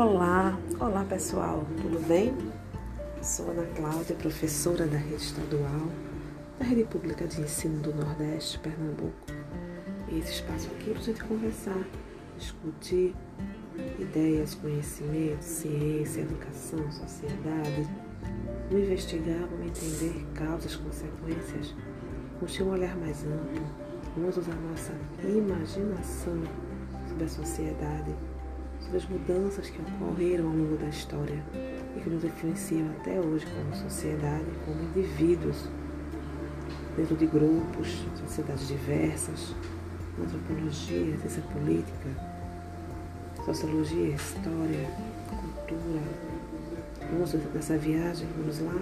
Olá, olá pessoal, tudo bem? sou Ana Cláudia, professora da rede estadual, da rede pública de ensino do Nordeste, Pernambuco. E esse espaço aqui é para a gente conversar, discutir ideias, conhecimento, ciência, educação, sociedade. Vamos investigar, vamos entender causas, consequências, vamos ter um olhar mais amplo, vamos usar nossa imaginação sobre a sociedade sobre as mudanças que ocorreram ao longo da história e que nos influenciam até hoje como sociedade, como indivíduos, dentro de grupos, sociedades diversas, antropologia, ciência política, sociologia, história, cultura. Vamos nessa viagem, vamos lá?